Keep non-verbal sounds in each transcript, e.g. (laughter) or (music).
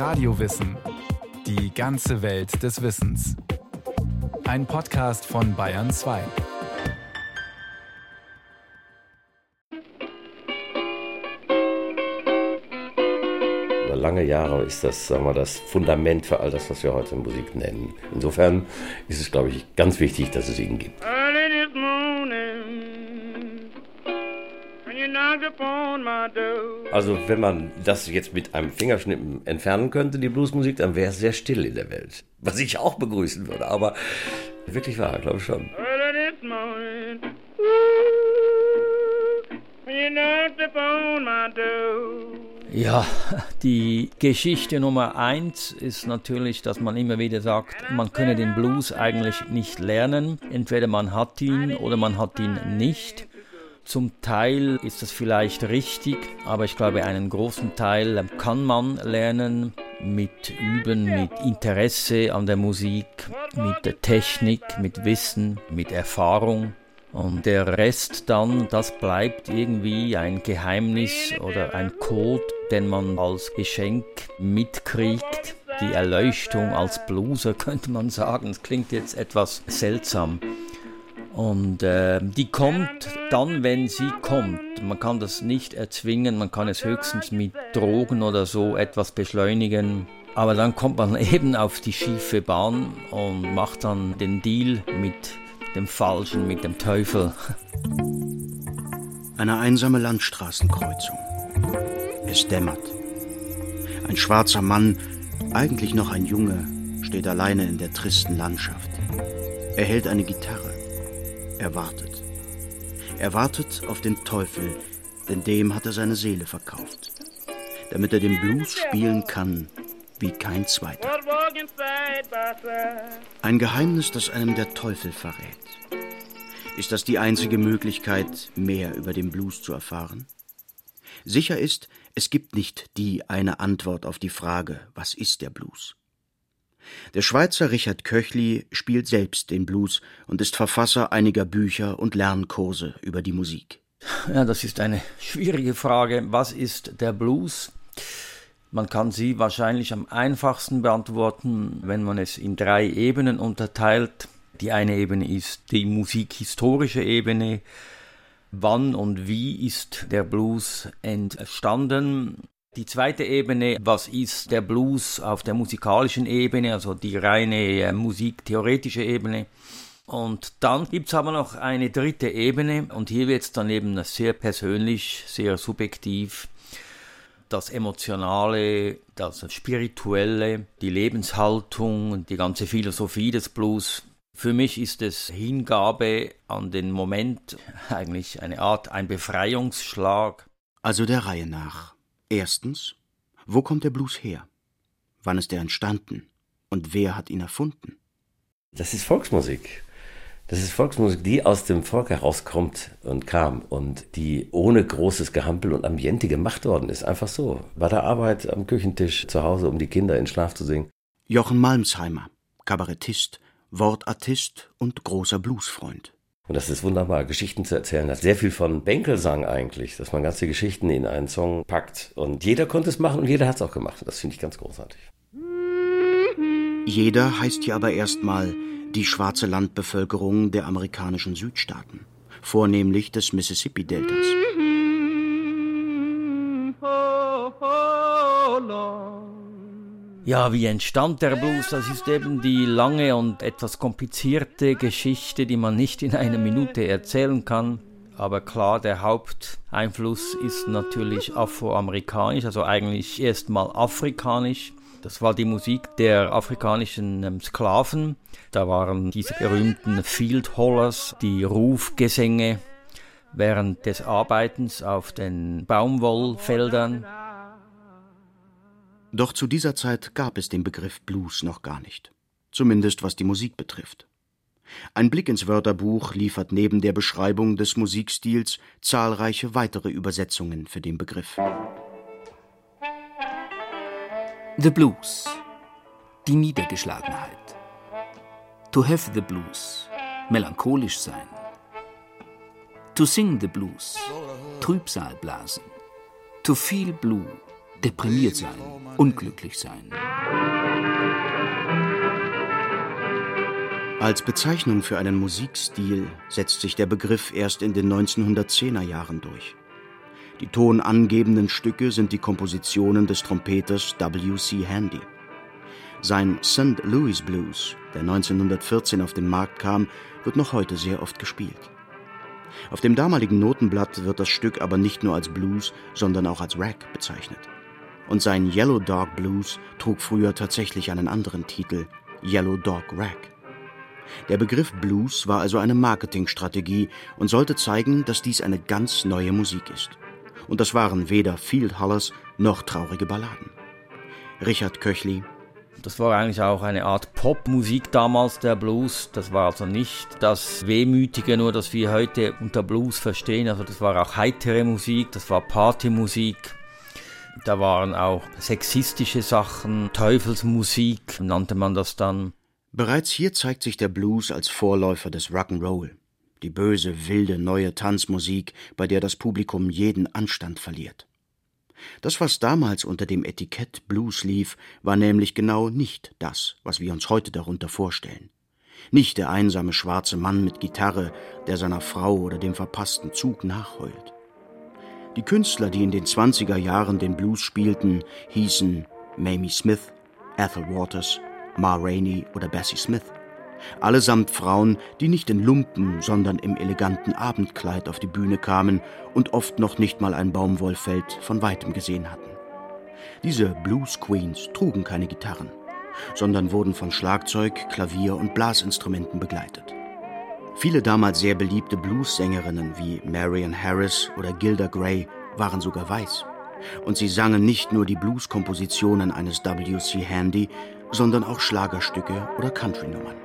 Radiowissen. Die ganze Welt des Wissens. Ein Podcast von Bayern 2. lange Jahre ist das, sagen wir, das Fundament für all das, was wir heute Musik nennen. Insofern ist es, glaube ich, ganz wichtig, dass es ihn gibt. Also wenn man das jetzt mit einem Fingerschnippen entfernen könnte, die Bluesmusik, dann wäre es sehr still in der Welt. Was ich auch begrüßen würde, aber wirklich wahr, glaube ich schon. Ja, die Geschichte Nummer eins ist natürlich, dass man immer wieder sagt, man könne den Blues eigentlich nicht lernen. Entweder man hat ihn oder man hat ihn nicht. Zum Teil ist das vielleicht richtig, aber ich glaube, einen großen Teil kann man lernen mit Üben, mit Interesse an der Musik, mit der Technik, mit Wissen, mit Erfahrung. Und der Rest dann, das bleibt irgendwie ein Geheimnis oder ein Code, den man als Geschenk mitkriegt. Die Erleuchtung als Blueser (laughs) könnte man sagen. Es klingt jetzt etwas seltsam. Und äh, die kommt dann, wenn sie kommt. Man kann das nicht erzwingen, man kann es höchstens mit Drogen oder so etwas beschleunigen. Aber dann kommt man (laughs) eben auf die schiefe Bahn und macht dann den Deal mit dem Falschen, mit dem Teufel. (laughs) Eine einsame Landstraßenkreuzung. Es dämmert. Ein schwarzer Mann, eigentlich noch ein Junge, steht alleine in der tristen Landschaft. Er hält eine Gitarre. Er wartet. Er wartet auf den Teufel, denn dem hat er seine Seele verkauft, damit er den Blues spielen kann wie kein zweiter. Ein Geheimnis, das einem der Teufel verrät. Ist das die einzige Möglichkeit, mehr über den Blues zu erfahren? Sicher ist, es gibt nicht die eine Antwort auf die Frage, was ist der Blues? Der Schweizer Richard Köchli spielt selbst den Blues und ist Verfasser einiger Bücher und Lernkurse über die Musik. Ja, das ist eine schwierige Frage. Was ist der Blues? Man kann sie wahrscheinlich am einfachsten beantworten, wenn man es in drei Ebenen unterteilt. Die eine Ebene ist die musikhistorische Ebene. Wann und wie ist der Blues entstanden? Die zweite Ebene, was ist der Blues auf der musikalischen Ebene, also die reine äh, musiktheoretische Ebene. Und dann gibt es aber noch eine dritte Ebene und hier wird es dann eben sehr persönlich, sehr subjektiv. Das Emotionale, das Spirituelle, die Lebenshaltung die ganze Philosophie des Blues. Für mich ist es Hingabe an den Moment, (laughs) eigentlich eine Art, ein Befreiungsschlag. Also der Reihe nach. Erstens, wo kommt der Blues her? Wann ist er entstanden? Und wer hat ihn erfunden? Das ist Volksmusik. Das ist Volksmusik, die aus dem Volk herauskommt und kam und die ohne großes Gehampel und Ambiente gemacht worden ist. Einfach so. Bei der Arbeit am Küchentisch zu Hause, um die Kinder in Schlaf zu singen. Jochen Malmsheimer, Kabarettist, Wortartist und großer Bluesfreund. Und das ist wunderbar, Geschichten zu erzählen. Das hat sehr viel von Bänkelsang eigentlich, dass man ganze Geschichten in einen Song packt. Und jeder konnte es machen und jeder hat es auch gemacht. Das finde ich ganz großartig. Jeder heißt hier aber erstmal die schwarze Landbevölkerung der amerikanischen Südstaaten, vornehmlich des Mississippi-Deltas. Ja, wie entstand der Blues? Das ist eben die lange und etwas komplizierte Geschichte, die man nicht in einer Minute erzählen kann. Aber klar, der Haupteinfluss ist natürlich afroamerikanisch, also eigentlich erstmal afrikanisch. Das war die Musik der afrikanischen ähm, Sklaven. Da waren diese berühmten Field Hollers, die Rufgesänge während des Arbeitens auf den Baumwollfeldern. Doch zu dieser Zeit gab es den Begriff Blues noch gar nicht, zumindest was die Musik betrifft. Ein Blick ins Wörterbuch liefert neben der Beschreibung des Musikstils zahlreiche weitere Übersetzungen für den Begriff. The Blues. Die Niedergeschlagenheit. To have the blues. Melancholisch sein. To sing the blues. Trübsal blasen. To feel blue. Deprimiert sein unglücklich sein. Als Bezeichnung für einen Musikstil setzt sich der Begriff erst in den 1910er Jahren durch. Die tonangebenden Stücke sind die Kompositionen des Trompeters W.C. Handy. Sein St. Louis Blues, der 1914 auf den Markt kam, wird noch heute sehr oft gespielt. Auf dem damaligen Notenblatt wird das Stück aber nicht nur als Blues, sondern auch als Rag bezeichnet. Und sein Yellow Dog Blues trug früher tatsächlich einen anderen Titel, Yellow Dog Rag. Der Begriff Blues war also eine Marketingstrategie und sollte zeigen, dass dies eine ganz neue Musik ist. Und das waren weder Field Hollers noch traurige Balladen. Richard Köchli das war eigentlich auch eine Art Popmusik damals, der Blues. Das war also nicht das Wehmütige, nur das wir heute unter Blues verstehen. Also das war auch heitere Musik, das war Partymusik. Da waren auch sexistische Sachen, Teufelsmusik nannte man das dann. Bereits hier zeigt sich der Blues als Vorläufer des Rock'n'Roll, die böse, wilde neue Tanzmusik, bei der das Publikum jeden Anstand verliert. Das, was damals unter dem Etikett Blues lief, war nämlich genau nicht das, was wir uns heute darunter vorstellen. Nicht der einsame schwarze Mann mit Gitarre, der seiner Frau oder dem verpassten Zug nachheult. Die Künstler, die in den 20er Jahren den Blues spielten, hießen Mamie Smith, Ethel Waters, Ma Rainey oder Bessie Smith. Allesamt Frauen, die nicht in Lumpen, sondern im eleganten Abendkleid auf die Bühne kamen und oft noch nicht mal ein Baumwollfeld von weitem gesehen hatten. Diese Blues Queens trugen keine Gitarren, sondern wurden von Schlagzeug, Klavier und Blasinstrumenten begleitet. Viele damals sehr beliebte Blues-Sängerinnen wie Marion Harris oder Gilda Gray waren sogar weiß. Und sie sangen nicht nur die Blues-Kompositionen eines W.C. Handy, sondern auch Schlagerstücke oder Country-Nummern.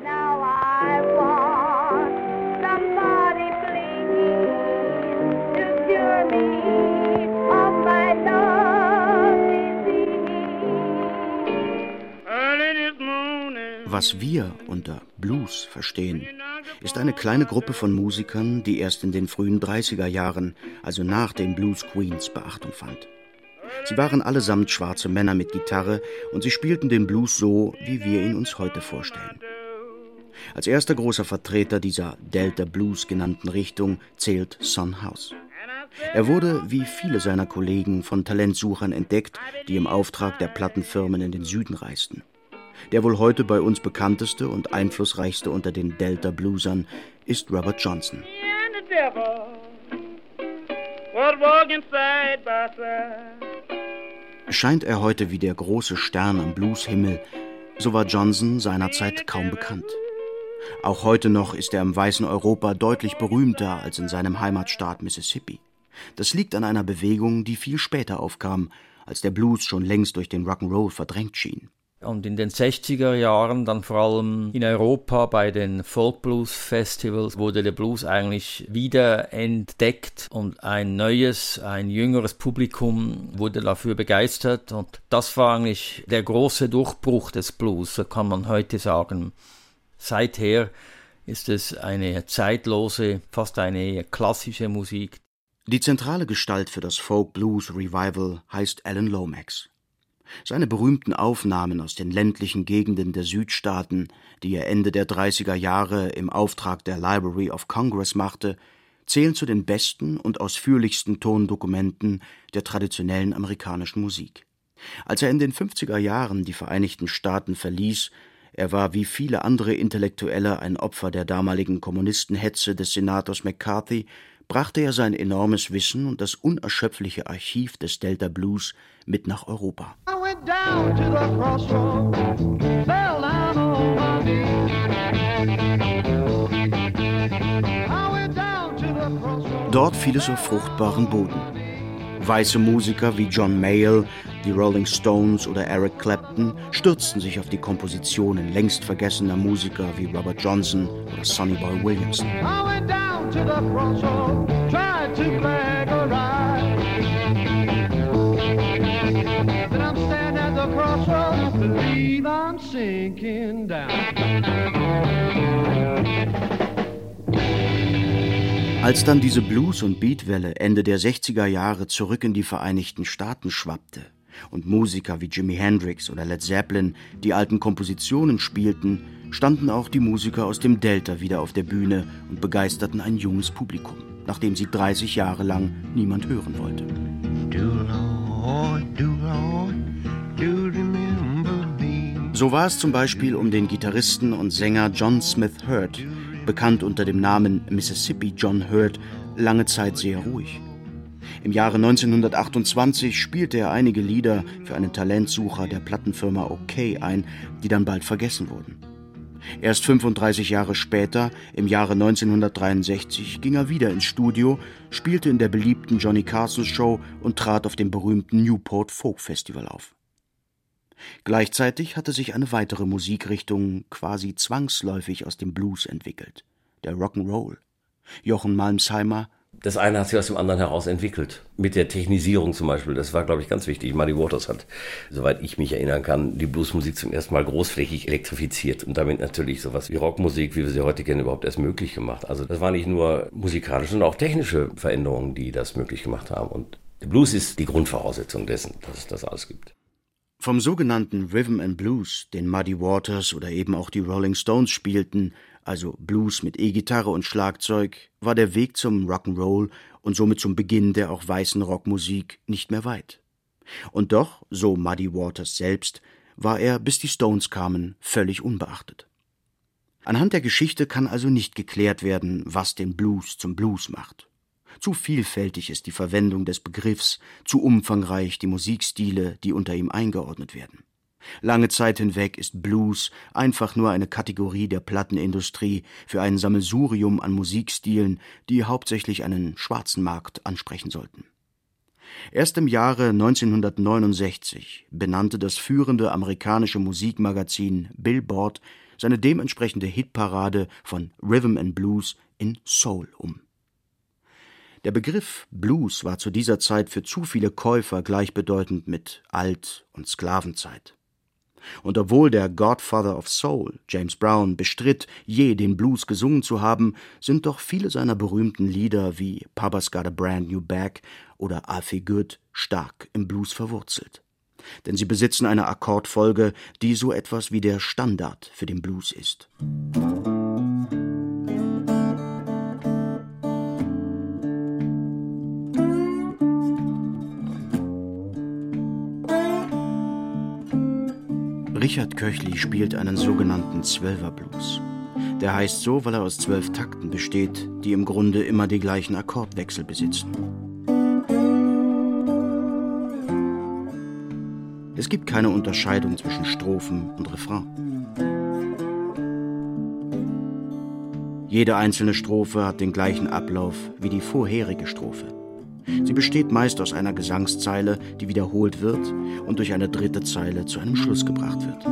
Was wir unter Blues verstehen, ist eine kleine Gruppe von Musikern, die erst in den frühen 30er Jahren, also nach den Blues Queens, Beachtung fand. Sie waren allesamt schwarze Männer mit Gitarre und sie spielten den Blues so, wie wir ihn uns heute vorstellen. Als erster großer Vertreter dieser Delta Blues genannten Richtung zählt Son House. Er wurde, wie viele seiner Kollegen, von Talentsuchern entdeckt, die im Auftrag der Plattenfirmen in den Süden reisten. Der wohl heute bei uns bekannteste und einflussreichste unter den Delta Bluesern ist Robert Johnson. Scheint er heute wie der große Stern am Blueshimmel, so war Johnson seinerzeit kaum bekannt. Auch heute noch ist er im weißen Europa deutlich berühmter als in seinem Heimatstaat Mississippi. Das liegt an einer Bewegung, die viel später aufkam, als der Blues schon längst durch den Rock'n'Roll verdrängt schien. Und in den 60er Jahren, dann vor allem in Europa bei den Folk Blues Festivals, wurde der Blues eigentlich wieder entdeckt und ein neues, ein jüngeres Publikum wurde dafür begeistert. Und das war eigentlich der große Durchbruch des Blues, so kann man heute sagen. Seither ist es eine zeitlose, fast eine klassische Musik. Die zentrale Gestalt für das Folk Blues Revival heißt Alan Lomax. Seine berühmten Aufnahmen aus den ländlichen Gegenden der Südstaaten, die er Ende der 30er Jahre im Auftrag der Library of Congress machte, zählen zu den besten und ausführlichsten Tondokumenten der traditionellen amerikanischen Musik. Als er in den 50er Jahren die Vereinigten Staaten verließ, er war wie viele andere Intellektuelle ein Opfer der damaligen Kommunistenhetze des Senators McCarthy, brachte er sein enormes Wissen und das unerschöpfliche Archiv des Delta Blues mit nach Europa. Dort fiel es auf fruchtbaren Boden. Weiße Musiker wie John Mayall, die Rolling Stones oder Eric Clapton stürzten sich auf die Kompositionen längst vergessener Musiker wie Robert Johnson oder Sonny Boy Williamson. Als dann diese Blues- und Beatwelle Ende der 60er Jahre zurück in die Vereinigten Staaten schwappte, Und Musiker wie Jimi Hendrix oder Led Zeppelin, die alten Kompositionen spielten, standen auch die Musiker aus dem Delta wieder auf der Bühne und begeisterten ein junges Publikum, nachdem sie 30 Jahre lang niemand hören wollte. So war es zum Beispiel um den Gitarristen und Sänger John Smith Hurt, bekannt unter dem Namen Mississippi John Hurt, lange Zeit sehr ruhig. Im Jahre 1928 spielte er einige Lieder für einen Talentsucher der Plattenfirma OK ein, die dann bald vergessen wurden. Erst 35 Jahre später, im Jahre 1963, ging er wieder ins Studio, spielte in der beliebten Johnny Carson Show und trat auf dem berühmten Newport Folk Festival auf. Gleichzeitig hatte sich eine weitere Musikrichtung quasi zwangsläufig aus dem Blues entwickelt, der Rock'n'Roll. Jochen Malmsheimer das eine hat sich aus dem anderen heraus entwickelt. Mit der Technisierung zum Beispiel, das war, glaube ich, ganz wichtig. Muddy Waters hat, soweit ich mich erinnern kann, die Bluesmusik zum ersten Mal großflächig elektrifiziert und damit natürlich sowas wie Rockmusik, wie wir sie heute kennen, überhaupt erst möglich gemacht. Also das waren nicht nur musikalische, sondern auch technische Veränderungen, die das möglich gemacht haben. Und der Blues ist die Grundvoraussetzung dessen, dass es das alles gibt. Vom sogenannten Rhythm and Blues, den Muddy Waters oder eben auch die Rolling Stones spielten, also Blues mit E-Gitarre und Schlagzeug, war der Weg zum Rock'n'Roll und somit zum Beginn der auch weißen Rockmusik nicht mehr weit. Und doch, so Muddy Waters selbst, war er, bis die Stones kamen, völlig unbeachtet. Anhand der Geschichte kann also nicht geklärt werden, was den Blues zum Blues macht. Zu vielfältig ist die Verwendung des Begriffs, zu umfangreich die Musikstile, die unter ihm eingeordnet werden. Lange Zeit hinweg ist Blues einfach nur eine Kategorie der Plattenindustrie für ein Sammelsurium an Musikstilen, die hauptsächlich einen schwarzen Markt ansprechen sollten. Erst im Jahre 1969 benannte das führende amerikanische Musikmagazin Billboard seine dementsprechende Hitparade von Rhythm and Blues in Soul um. Der Begriff Blues war zu dieser Zeit für zu viele Käufer gleichbedeutend mit Alt- und Sklavenzeit. Und obwohl der Godfather of Soul, James Brown, bestritt, je den Blues gesungen zu haben, sind doch viele seiner berühmten Lieder wie Papa's Got a Brand New Bag oder I Feel Good stark im Blues verwurzelt. Denn sie besitzen eine Akkordfolge, die so etwas wie der Standard für den Blues ist. Richard Köchli spielt einen sogenannten Zwölferblues. Der heißt so, weil er aus zwölf Takten besteht, die im Grunde immer die gleichen Akkordwechsel besitzen. Es gibt keine Unterscheidung zwischen Strophen und Refrain. Jede einzelne Strophe hat den gleichen Ablauf wie die vorherige Strophe. Sie besteht meist aus einer Gesangszeile, die wiederholt wird und durch eine dritte Zeile zu einem Schluss gebracht wird.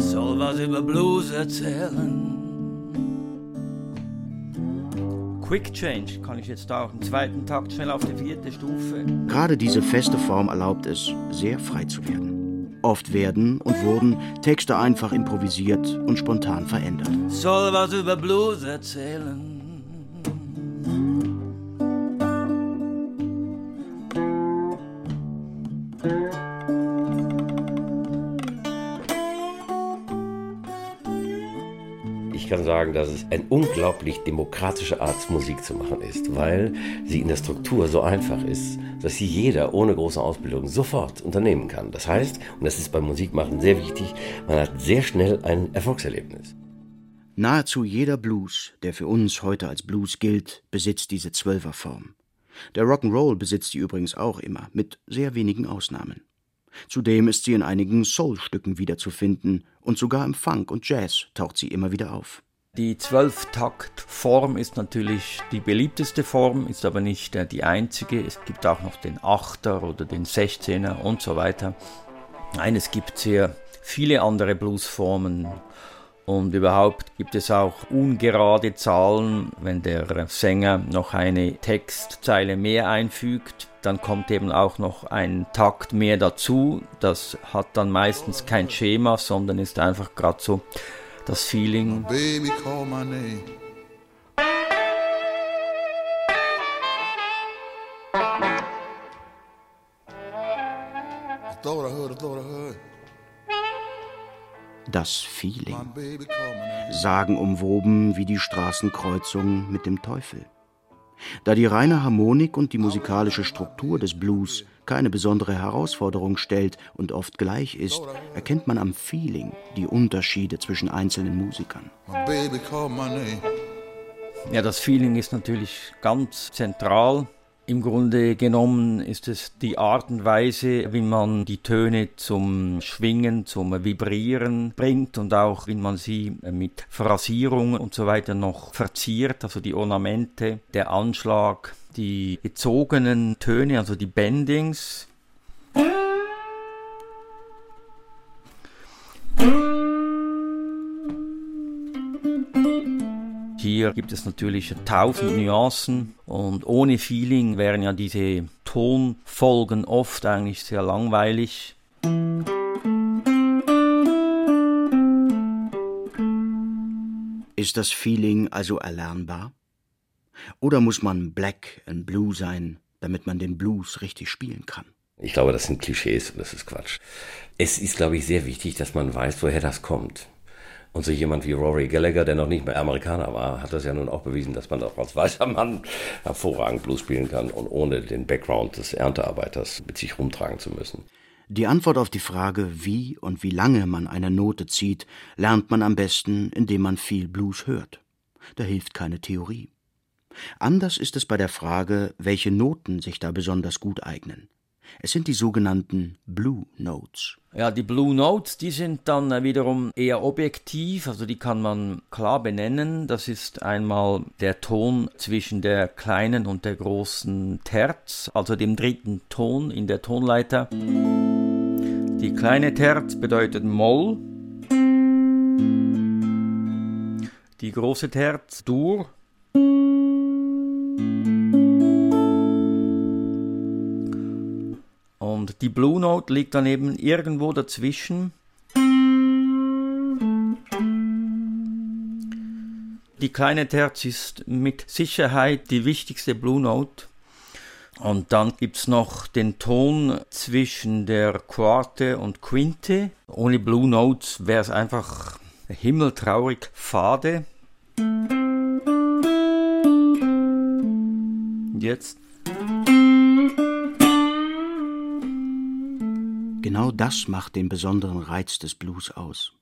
Soll was über Blues erzählen. Quick Change kann ich jetzt auch im zweiten Takt schnell auf die vierte Stufe. Gerade diese feste Form erlaubt es, sehr frei zu werden. Oft werden und wurden Texte einfach improvisiert und spontan verändert. Soll was über Blues erzählen. Ich kann sagen, dass es eine unglaublich demokratische Art, Musik zu machen ist, weil sie in der Struktur so einfach ist, dass sie jeder ohne große Ausbildung sofort unternehmen kann. Das heißt, und das ist beim Musikmachen sehr wichtig, man hat sehr schnell ein Erfolgserlebnis. Nahezu jeder Blues, der für uns heute als Blues gilt, besitzt diese Zwölferform. Der Rock'n'Roll besitzt sie übrigens auch immer, mit sehr wenigen Ausnahmen. Zudem ist sie in einigen Soul-Stücken wiederzufinden und sogar im Funk und Jazz taucht sie immer wieder auf. Die Zwölftaktform ist natürlich die beliebteste Form, ist aber nicht äh, die einzige. Es gibt auch noch den Achter oder den Sechzehner und so weiter. Nein, es gibt sehr viele andere Bluesformen. Und überhaupt gibt es auch ungerade Zahlen, wenn der Sänger noch eine Textzeile mehr einfügt, dann kommt eben auch noch ein Takt mehr dazu. Das hat dann meistens kein Schema, sondern ist einfach gerade so das Feeling. Baby, call my name. Das Feeling. Sagen umwoben wie die Straßenkreuzung mit dem Teufel. Da die reine Harmonik und die musikalische Struktur des Blues keine besondere Herausforderung stellt und oft gleich ist, erkennt man am Feeling die Unterschiede zwischen einzelnen Musikern. Ja, das Feeling ist natürlich ganz zentral. Im Grunde genommen ist es die Art und Weise, wie man die Töne zum Schwingen, zum Vibrieren bringt und auch wie man sie mit Phrasierungen und so weiter noch verziert, also die Ornamente, der Anschlag, die gezogenen Töne, also die Bendings. Hier gibt es natürlich tausend Nuancen und ohne Feeling wären ja diese Tonfolgen oft eigentlich sehr langweilig. Ist das Feeling also erlernbar? Oder muss man Black and Blue sein, damit man den Blues richtig spielen kann? Ich glaube, das sind Klischees und das ist Quatsch. Es ist, glaube ich, sehr wichtig, dass man weiß, woher das kommt. Und so jemand wie Rory Gallagher, der noch nicht mehr Amerikaner war, hat das ja nun auch bewiesen, dass man auch als weißer Mann hervorragend Blues spielen kann und ohne den Background des Erntearbeiters mit sich rumtragen zu müssen. Die Antwort auf die Frage, wie und wie lange man eine Note zieht, lernt man am besten, indem man viel Blues hört. Da hilft keine Theorie. Anders ist es bei der Frage, welche Noten sich da besonders gut eignen. Es sind die sogenannten Blue Notes. Ja, die Blue Notes, die sind dann wiederum eher objektiv, also die kann man klar benennen. Das ist einmal der Ton zwischen der kleinen und der großen Terz, also dem dritten Ton in der Tonleiter. Die kleine Terz bedeutet Moll, die große Terz Dur Und die Blue Note liegt dann eben irgendwo dazwischen. Die kleine Terz ist mit Sicherheit die wichtigste Blue Note. Und dann gibt es noch den Ton zwischen der Quarte und Quinte. Ohne Blue Notes wäre es einfach himmeltraurig fade. Jetzt Genau das macht den besonderen Reiz des Blues aus,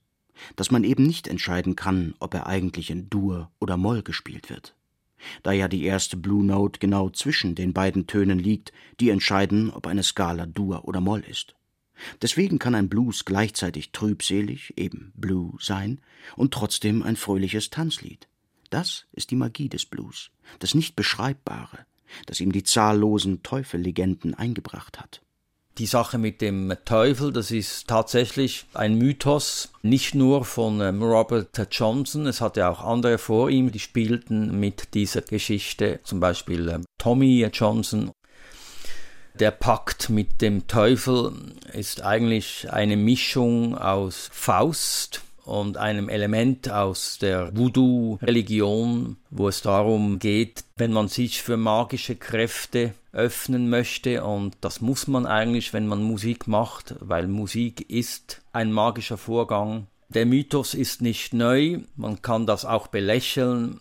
dass man eben nicht entscheiden kann, ob er eigentlich in Dur oder Moll gespielt wird. Da ja die erste Blue Note genau zwischen den beiden Tönen liegt, die entscheiden, ob eine Skala Dur oder Moll ist. Deswegen kann ein Blues gleichzeitig trübselig, eben Blue sein, und trotzdem ein fröhliches Tanzlied. Das ist die Magie des Blues, das nicht beschreibbare, das ihm die zahllosen Teufellegenden eingebracht hat. Die Sache mit dem Teufel, das ist tatsächlich ein Mythos, nicht nur von ähm, Robert Johnson, es hatte auch andere vor ihm, die spielten mit dieser Geschichte, zum Beispiel ähm, Tommy Johnson. Der Pakt mit dem Teufel ist eigentlich eine Mischung aus Faust, und einem Element aus der Voodoo-Religion, wo es darum geht, wenn man sich für magische Kräfte öffnen möchte und das muss man eigentlich, wenn man Musik macht, weil Musik ist ein magischer Vorgang. Der Mythos ist nicht neu, man kann das auch belächeln.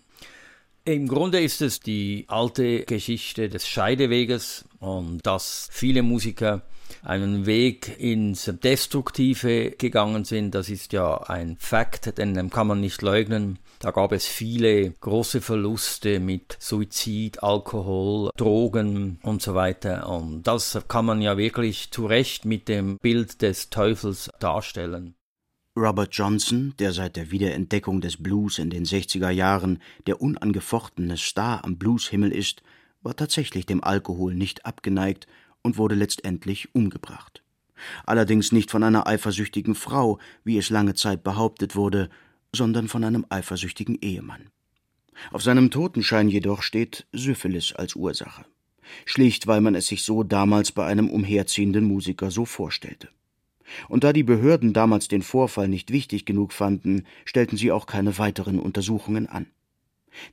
Im Grunde ist es die alte Geschichte des Scheideweges und dass viele Musiker einen Weg ins Destruktive gegangen sind, das ist ja ein Fakt, den kann man nicht leugnen. Da gab es viele große Verluste mit Suizid, Alkohol, Drogen und so weiter. Und das kann man ja wirklich zu Recht mit dem Bild des Teufels darstellen. Robert Johnson, der seit der Wiederentdeckung des Blues in den 60er Jahren der unangefochtene Star am Blueshimmel ist, war tatsächlich dem Alkohol nicht abgeneigt und wurde letztendlich umgebracht. Allerdings nicht von einer eifersüchtigen Frau, wie es lange Zeit behauptet wurde, sondern von einem eifersüchtigen Ehemann. Auf seinem Totenschein jedoch steht Syphilis als Ursache. Schlicht, weil man es sich so damals bei einem umherziehenden Musiker so vorstellte. Und da die Behörden damals den Vorfall nicht wichtig genug fanden, stellten sie auch keine weiteren Untersuchungen an.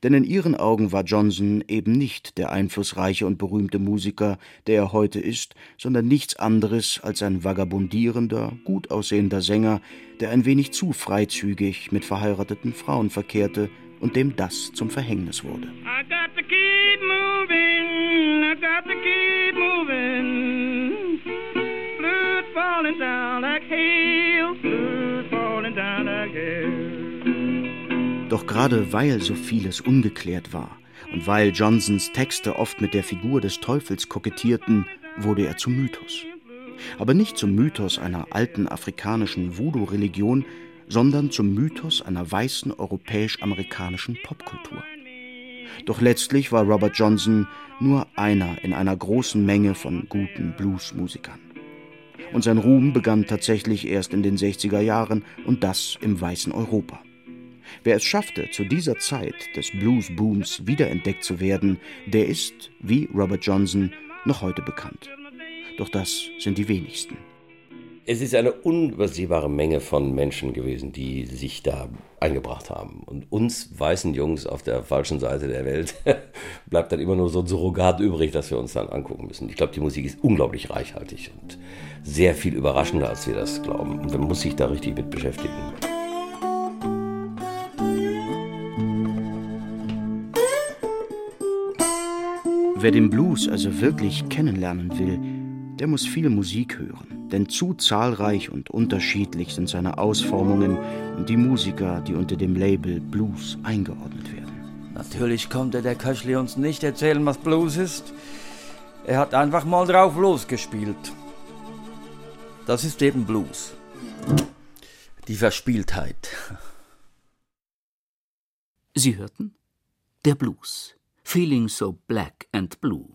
Denn in ihren Augen war Johnson eben nicht der einflussreiche und berühmte Musiker, der er heute ist, sondern nichts anderes als ein vagabundierender, gut aussehender Sänger, der ein wenig zu freizügig mit verheirateten Frauen verkehrte und dem das zum Verhängnis wurde. Doch gerade weil so vieles ungeklärt war und weil Johnsons Texte oft mit der Figur des Teufels kokettierten, wurde er zum Mythos. Aber nicht zum Mythos einer alten afrikanischen Voodoo-Religion, sondern zum Mythos einer weißen europäisch-amerikanischen Popkultur. Doch letztlich war Robert Johnson nur einer in einer großen Menge von guten Bluesmusikern. Und sein Ruhm begann tatsächlich erst in den 60er Jahren und das im weißen Europa. Wer es schaffte, zu dieser Zeit des Bluesbooms wiederentdeckt zu werden, der ist, wie Robert Johnson, noch heute bekannt. Doch das sind die wenigsten. Es ist eine unübersehbare Menge von Menschen gewesen, die sich da eingebracht haben. Und uns weißen Jungs auf der falschen Seite der Welt (laughs) bleibt dann immer nur so ein Surrogat übrig, das wir uns dann angucken müssen. Ich glaube, die Musik ist unglaublich reichhaltig und sehr viel überraschender, als wir das glauben. Und man muss sich da richtig mit beschäftigen. Wer den Blues also wirklich kennenlernen will, der muss viel Musik hören, denn zu zahlreich und unterschiedlich sind seine Ausformungen und die Musiker, die unter dem Label Blues eingeordnet werden. Natürlich konnte der Köchli uns nicht erzählen, was Blues ist. Er hat einfach mal drauf losgespielt. Das ist eben Blues. Die Verspieltheit. Sie hörten Der Blues. Feeling so black and blue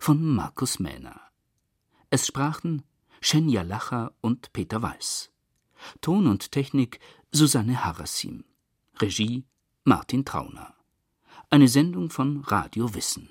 von Markus Mähner. Es sprachen Shenya Lacher und Peter Weiß. Ton und Technik Susanne Harassim. Regie Martin Trauner. Eine Sendung von Radio Wissen.